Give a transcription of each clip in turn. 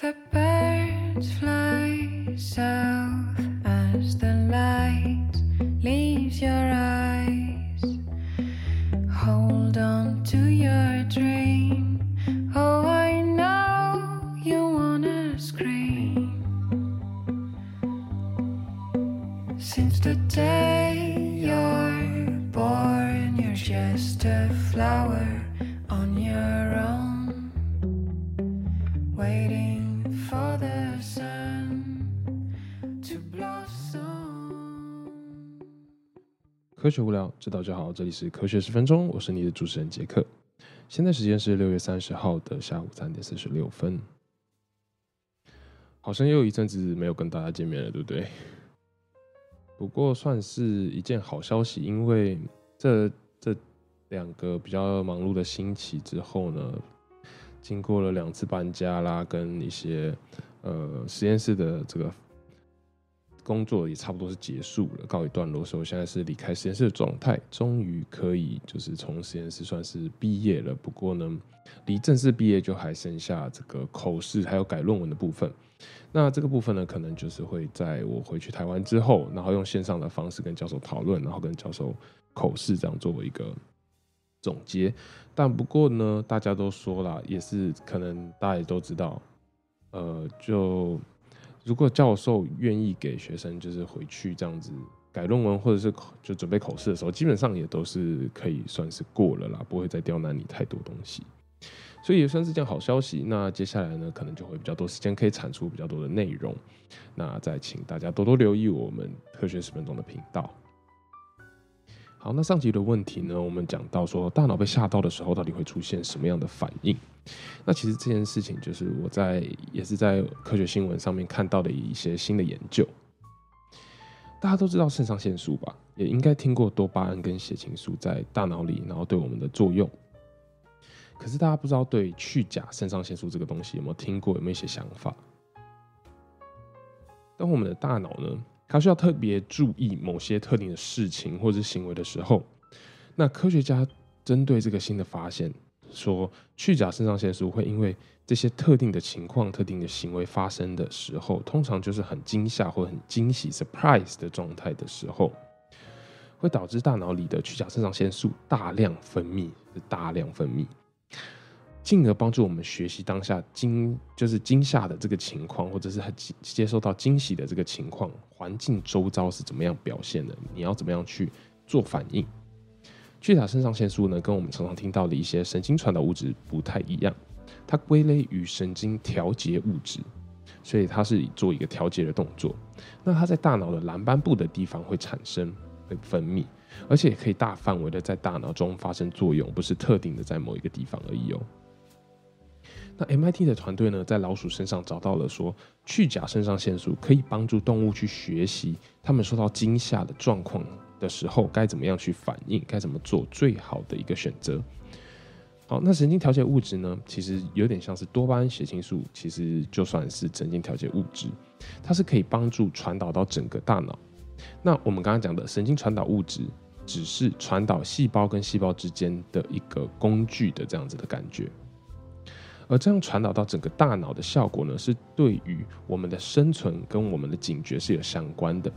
The birds fly south as the light leaves your eyes. Hold on to your dream. Oh, I know you wanna scream. Since the day you're born, you're just a flower on your own, waiting 科学无聊，知道就好。这里是科学十分钟，我是你的主持人杰克。现在时间是六月三十号的下午三点四十六分。好像又一阵子没有跟大家见面了，对不对？不过算是一件好消息，因为这这两个比较忙碌的星期之后呢，经过了两次搬家啦，跟一些呃实验室的这个工作也差不多是结束了，告一段落。所以我现在是离开实验室的状态，终于可以就是从实验室算是毕业了。不过呢，离正式毕业就还剩下这个口试还有改论文的部分。那这个部分呢，可能就是会在我回去台湾之后，然后用线上的方式跟教授讨论，然后跟教授口试这样作为一个总结。但不过呢，大家都说了，也是可能大家也都知道，呃，就如果教授愿意给学生就是回去这样子改论文，或者是就准备口试的时候，基本上也都是可以算是过了啦，不会再刁难你太多东西。所以也算是件好消息。那接下来呢，可能就会比较多时间可以产出比较多的内容。那再请大家多多留意我们科学十分钟的频道。好，那上集的问题呢，我们讲到说大脑被吓到的时候，到底会出现什么样的反应？那其实这件事情就是我在也是在科学新闻上面看到的一些新的研究。大家都知道肾上腺素吧，也应该听过多巴胺跟血清素在大脑里，然后对我们的作用。可是大家不知道对去甲肾上腺素这个东西有没有听过，有没有一些想法？当我们的大脑呢，它需要特别注意某些特定的事情或者行为的时候，那科学家针对这个新的发现，说去甲肾上腺素会因为这些特定的情况、特定的行为发生的时候，通常就是很惊吓或很惊喜 （surprise） 的状态的时候，会导致大脑里的去甲肾上腺素大量分泌，大量分泌。进而帮助我们学习当下惊就是惊吓的这个情况，或者是很接受到惊喜的这个情况，环境周遭是怎么样表现的？你要怎么样去做反应？去甲肾上腺素呢，跟我们常常听到的一些神经传导物质不太一样，它归类于神经调节物质，所以它是做一个调节的动作。那它在大脑的蓝斑部的地方会产生会分泌，而且也可以大范围的在大脑中发生作用，不是特定的在某一个地方而已哦。那 MIT 的团队呢，在老鼠身上找到了说，去甲肾上腺素可以帮助动物去学习，它们受到惊吓的状况的时候该怎么样去反应，该怎么做最好的一个选择。好，那神经调节物质呢，其实有点像是多巴胺、血清素，其实就算是神经调节物质，它是可以帮助传导到整个大脑。那我们刚刚讲的神经传导物质，只是传导细胞跟细胞之间的一个工具的这样子的感觉。而这样传导到整个大脑的效果呢，是对于我们的生存跟我们的警觉是有相关的，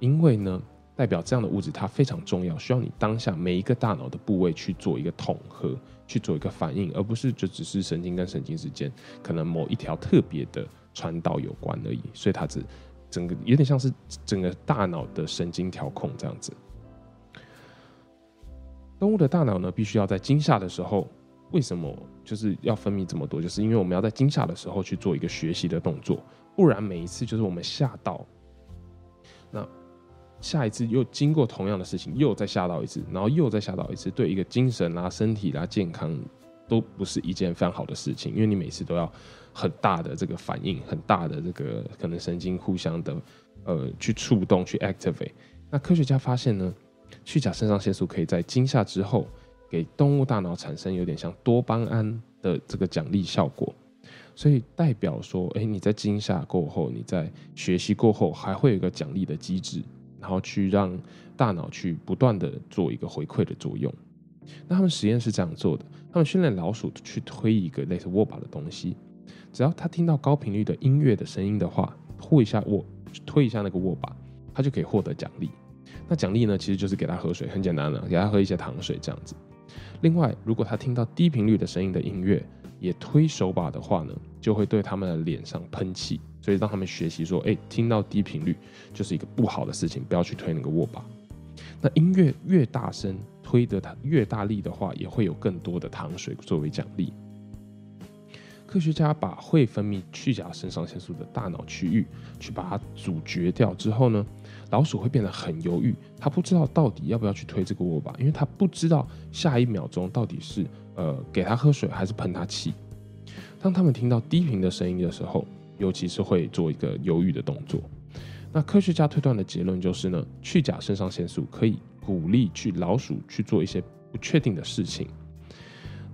因为呢，代表这样的物质它非常重要，需要你当下每一个大脑的部位去做一个统合，去做一个反应，而不是就只是神经跟神经之间可能某一条特别的传导有关而已，所以它只整个有点像是整个大脑的神经调控这样子。动物的大脑呢，必须要在惊吓的时候。为什么就是要分泌这么多？就是因为我们要在惊吓的时候去做一个学习的动作，不然每一次就是我们吓到，那下一次又经过同样的事情，又再吓到一次，然后又再吓到一次，对一个精神啦、身体啦、健康都不是一件非常好的事情，因为你每次都要很大的这个反应，很大的这个可能神经互相的呃去触动去 activate。那科学家发现呢，去甲肾上腺素可以在惊吓之后。给动物大脑产生有点像多巴胺的这个奖励效果，所以代表说，哎，你在惊吓过后，你在学习过后，还会有一个奖励的机制，然后去让大脑去不断的做一个回馈的作用。那他们实验是这样做的，他们训练老鼠去推一个类似握把的东西，只要它听到高频率的音乐的声音的话，拖一下握，推一下那个握把，它就可以获得奖励。那奖励呢，其实就是给它喝水，很简单的，给它喝一些糖水这样子。另外，如果他听到低频率的声音的音乐，也推手把的话呢，就会对他们的脸上喷气，所以让他们学习说，哎，听到低频率就是一个不好的事情，不要去推那个握把。那音乐越大声，推的它越大力的话，也会有更多的糖水作为奖励。科学家把会分泌去甲肾上腺素的大脑区域去把它阻绝掉之后呢，老鼠会变得很犹豫，它不知道到底要不要去推这个握把，因为它不知道下一秒钟到底是呃给它喝水还是喷它气。当他们听到低频的声音的时候，尤其是会做一个犹豫的动作。那科学家推断的结论就是呢，去甲肾上腺素可以鼓励去老鼠去做一些不确定的事情。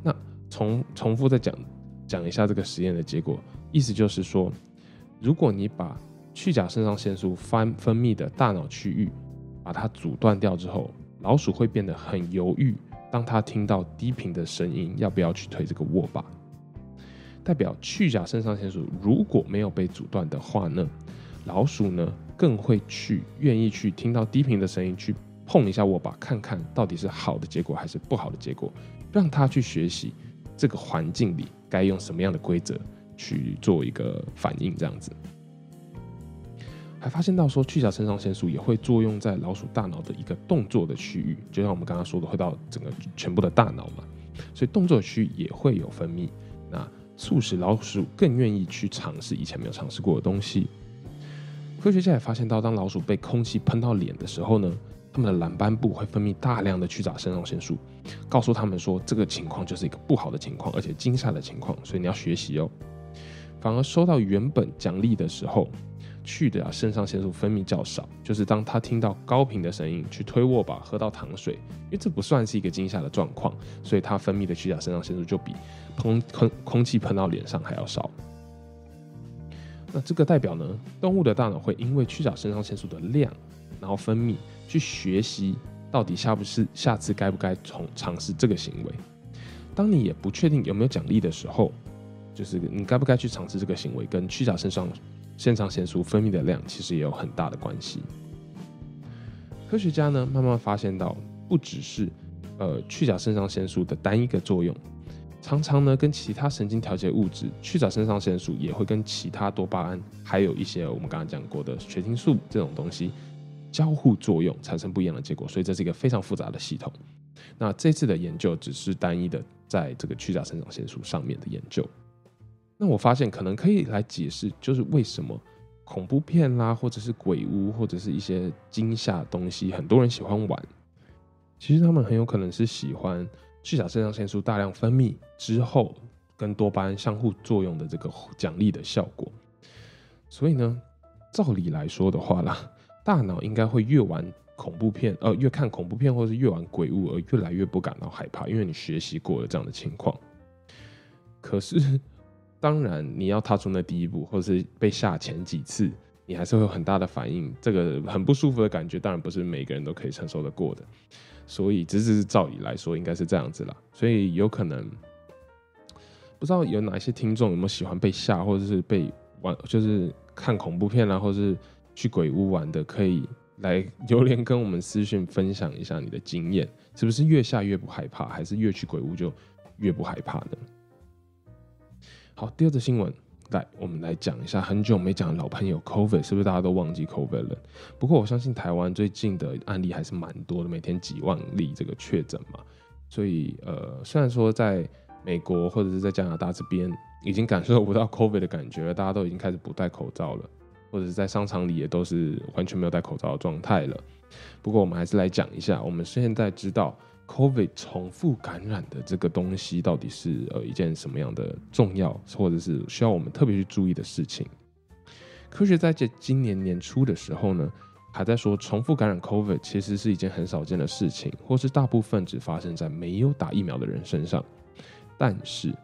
那重重复再讲。讲一下这个实验的结果，意思就是说，如果你把去甲肾上腺素分分泌的大脑区域把它阻断掉之后，老鼠会变得很犹豫。当它听到低频的声音，要不要去推这个握把？代表去甲肾上腺素如果没有被阻断的话呢，老鼠呢更会去愿意去听到低频的声音，去碰一下握把，看看到底是好的结果还是不好的结果，让它去学习这个环境里。该用什么样的规则去做一个反应？这样子，还发现到说，去甲肾上腺素也会作用在老鼠大脑的一个动作的区域，就像我们刚刚说的，会到整个全部的大脑嘛，所以动作区也会有分泌，那促使老鼠更愿意去尝试以前没有尝试过的东西。科学家也发现到，当老鼠被空气喷到脸的时候呢？他们的蓝斑部会分泌大量的去甲肾上腺素，告诉他们说这个情况就是一个不好的情况，而且惊吓的情况，所以你要学习哦。反而收到原本奖励的时候，去甲肾上腺素分泌较少，就是当他听到高频的声音去推握把、喝到糖水，因为这不算是一个惊吓的状况，所以他分泌的去甲肾上腺素就比空空空气喷到脸上还要少。那这个代表呢，动物的大脑会因为去甲肾上腺素的量，然后分泌。去学习到底下不是下次该不该从尝试这个行为。当你也不确定有没有奖励的时候，就是你该不该去尝试这个行为，跟去甲肾上肾上腺素分泌的量其实也有很大的关系。科学家呢慢慢发现到，不只是呃去甲肾上腺素的单一个作用，常常呢跟其他神经调节物质，去甲肾上腺素也会跟其他多巴胺，还有一些我们刚刚讲过的血清素这种东西。交互作用产生不一样的结果，所以这是一个非常复杂的系统。那这次的研究只是单一的在这个去甲肾上腺素上面的研究。那我发现可能可以来解释，就是为什么恐怖片啦，或者是鬼屋，或者是一些惊吓东西，很多人喜欢玩。其实他们很有可能是喜欢去甲肾上腺素大量分泌之后，跟多巴胺相互作用的这个奖励的效果。所以呢，照理来说的话啦。大脑应该会越玩恐怖片，呃，越看恐怖片，或是越玩鬼屋，而越来越不感到害怕，因为你学习过了这样的情况。可是，当然你要踏出那第一步，或是被吓前几次，你还是会有很大的反应，这个很不舒服的感觉，当然不是每个人都可以承受得过的。所以，只是照理来说，应该是这样子啦。所以，有可能不知道有哪些听众有没有喜欢被吓，或者是被玩，就是看恐怖片啊，或者是。去鬼屋玩的可以来 留言跟我们私讯分享一下你的经验，是不是越下越不害怕，还是越去鬼屋就越不害怕呢？好，第二则新闻，来我们来讲一下很久没讲的老朋友 COVID，是不是大家都忘记 COVID 了？不过我相信台湾最近的案例还是蛮多的，每天几万例这个确诊嘛，所以呃，虽然说在美国或者是在加拿大这边已经感受不到 COVID 的感觉了，大家都已经开始不戴口罩了。或者是在商场里也都是完全没有戴口罩的状态了。不过我们还是来讲一下，我们现在知道 COVID 重复感染的这个东西到底是呃一件什么样的重要，或者是需要我们特别去注意的事情。科学在这今年年初的时候呢，还在说重复感染 COVID 其实是一件很少见的事情，或是大部分只发生在没有打疫苗的人身上。但是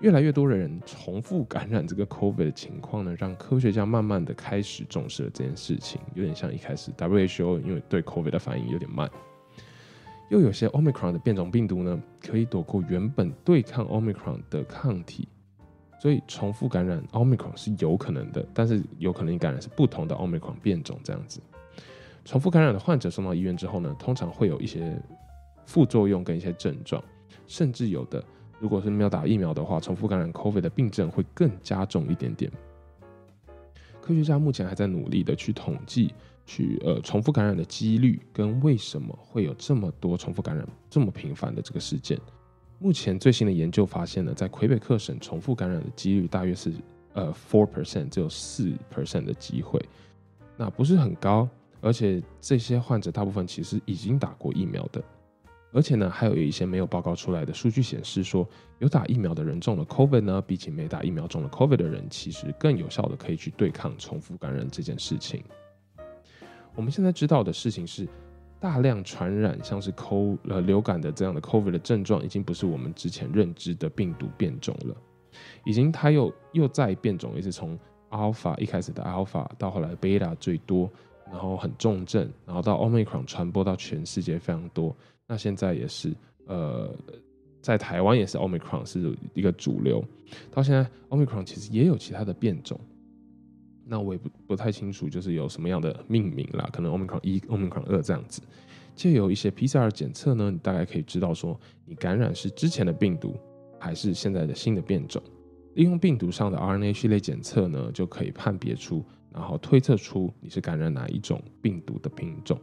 越来越多的人重复感染这个 COVID 的情况呢，让科学家慢慢的开始重视了这件事情。有点像一开始 WHO 因为对 COVID 的反应有点慢，又有些 Omicron 的变种病毒呢，可以躲过原本对抗 Omicron 的抗体，所以重复感染 Omicron 是有可能的，但是有可能你感染是不同的 Omicron 变种这样子。重复感染的患者送到医院之后呢，通常会有一些副作用跟一些症状，甚至有的如果是没有打疫苗的话，重复感染 COVID 的病症会更加重一点点。科学家目前还在努力的去统计，去呃重复感染的几率跟为什么会有这么多重复感染这么频繁的这个事件。目前最新的研究发现呢，在魁北克省重复感染的几率大约是呃 four percent，只有四 percent 的机会，那不是很高，而且这些患者大部分其实已经打过疫苗的。而且呢，还有一些没有报告出来的数据显示说，有打疫苗的人中了 COVID 呢，比起没打疫苗中了 COVID 的人，其实更有效的可以去对抗重复感染这件事情。我们现在知道的事情是，大量传染像是 CO 呃流感的这样的 COVID 的症状，已经不是我们之前认知的病毒变种了，已经它又又再变种，一次从 Alpha 一开始的 Alpha 到后来 Beta 最多，然后很重症，然后到 Omicron 传播到全世界非常多。那现在也是，呃，在台湾也是 Omicron 是一个主流。到现在，Omicron 其实也有其他的变种。那我也不不太清楚，就是有什么样的命名啦，可能 Omicron 一、Omicron 二这样子。借由一些 PCR 检测呢，你大概可以知道说，你感染是之前的病毒，还是现在的新的变种。利用病毒上的 RNA 序列检测呢，就可以判别出，然后推测出你是感染哪一种病毒的品种。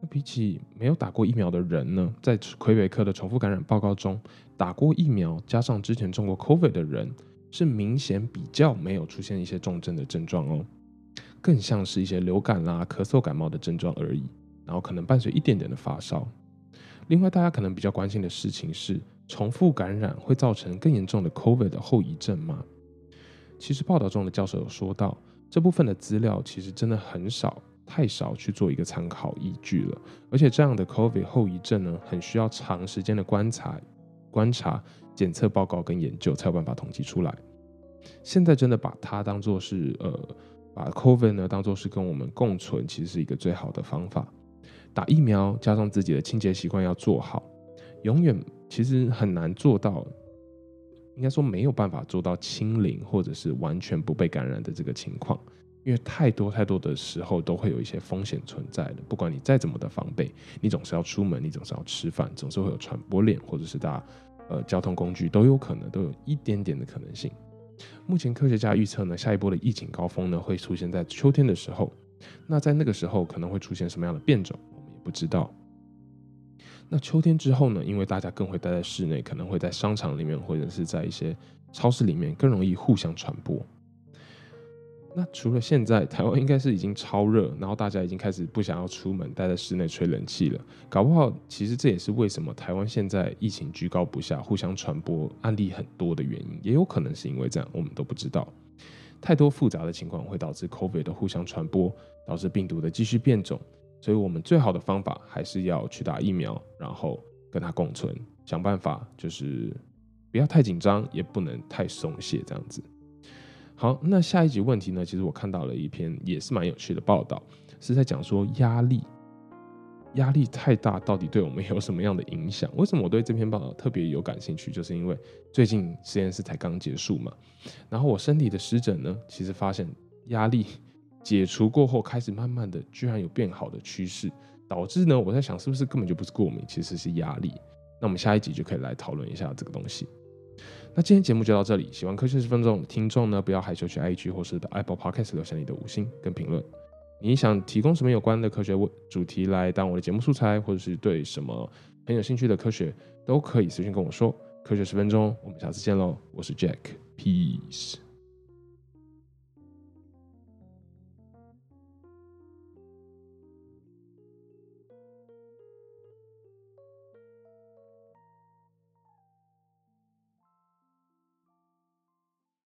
那比起没有打过疫苗的人呢，在魁北克的重复感染报告中，打过疫苗加上之前中过 COVID 的人，是明显比较没有出现一些重症的症状哦，更像是一些流感啦、咳嗽、感冒的症状而已，然后可能伴随一点点的发烧。另外，大家可能比较关心的事情是，重复感染会造成更严重的 COVID 的后遗症吗？其实报道中的教授有说到，这部分的资料其实真的很少。太少去做一个参考依据了，而且这样的 COVID 后遗症呢，很需要长时间的观察、观察、检测报告跟研究才有办法统计出来。现在真的把它当做是呃，把 COVID 呢当做是跟我们共存，其实是一个最好的方法。打疫苗加上自己的清洁习惯要做好，永远其实很难做到，应该说没有办法做到清零或者是完全不被感染的这个情况。因为太多太多的时候都会有一些风险存在的，不管你再怎么的防备，你总是要出门，你总是要吃饭，总是会有传播链，或者是大呃交通工具都有可能都有一点点的可能性。目前科学家预测呢，下一波的疫情高峰呢会出现在秋天的时候，那在那个时候可能会出现什么样的变种，我们也不知道。那秋天之后呢，因为大家更会待在室内，可能会在商场里面或者是在一些超市里面更容易互相传播。那除了现在，台湾应该是已经超热，然后大家已经开始不想要出门，待在室内吹冷气了。搞不好，其实这也是为什么台湾现在疫情居高不下，互相传播案例很多的原因，也有可能是因为这样，我们都不知道。太多复杂的情况会导致 COVID 的互相传播，导致病毒的继续变种。所以我们最好的方法还是要去打疫苗，然后跟它共存，想办法就是不要太紧张，也不能太松懈，这样子。好，那下一集问题呢？其实我看到了一篇也是蛮有趣的报道，是在讲说压力，压力太大到底对我们有什么样的影响？为什么我对这篇报道特别有感兴趣？就是因为最近实验室才刚结束嘛，然后我身体的湿疹呢，其实发现压力解除过后，开始慢慢的居然有变好的趋势，导致呢，我在想是不是根本就不是过敏，其实是压力。那我们下一集就可以来讨论一下这个东西。那今天节目就到这里，喜欢科学十分钟的听众呢，不要害羞去 IG 或是 Apple Podcast 留下你的五星跟评论。你想提供什么有关的科学主题来当我的节目素材，或者是对什么很有兴趣的科学，都可以私信跟我说。科学十分钟，我们下次见喽！我是 Jack，Peace。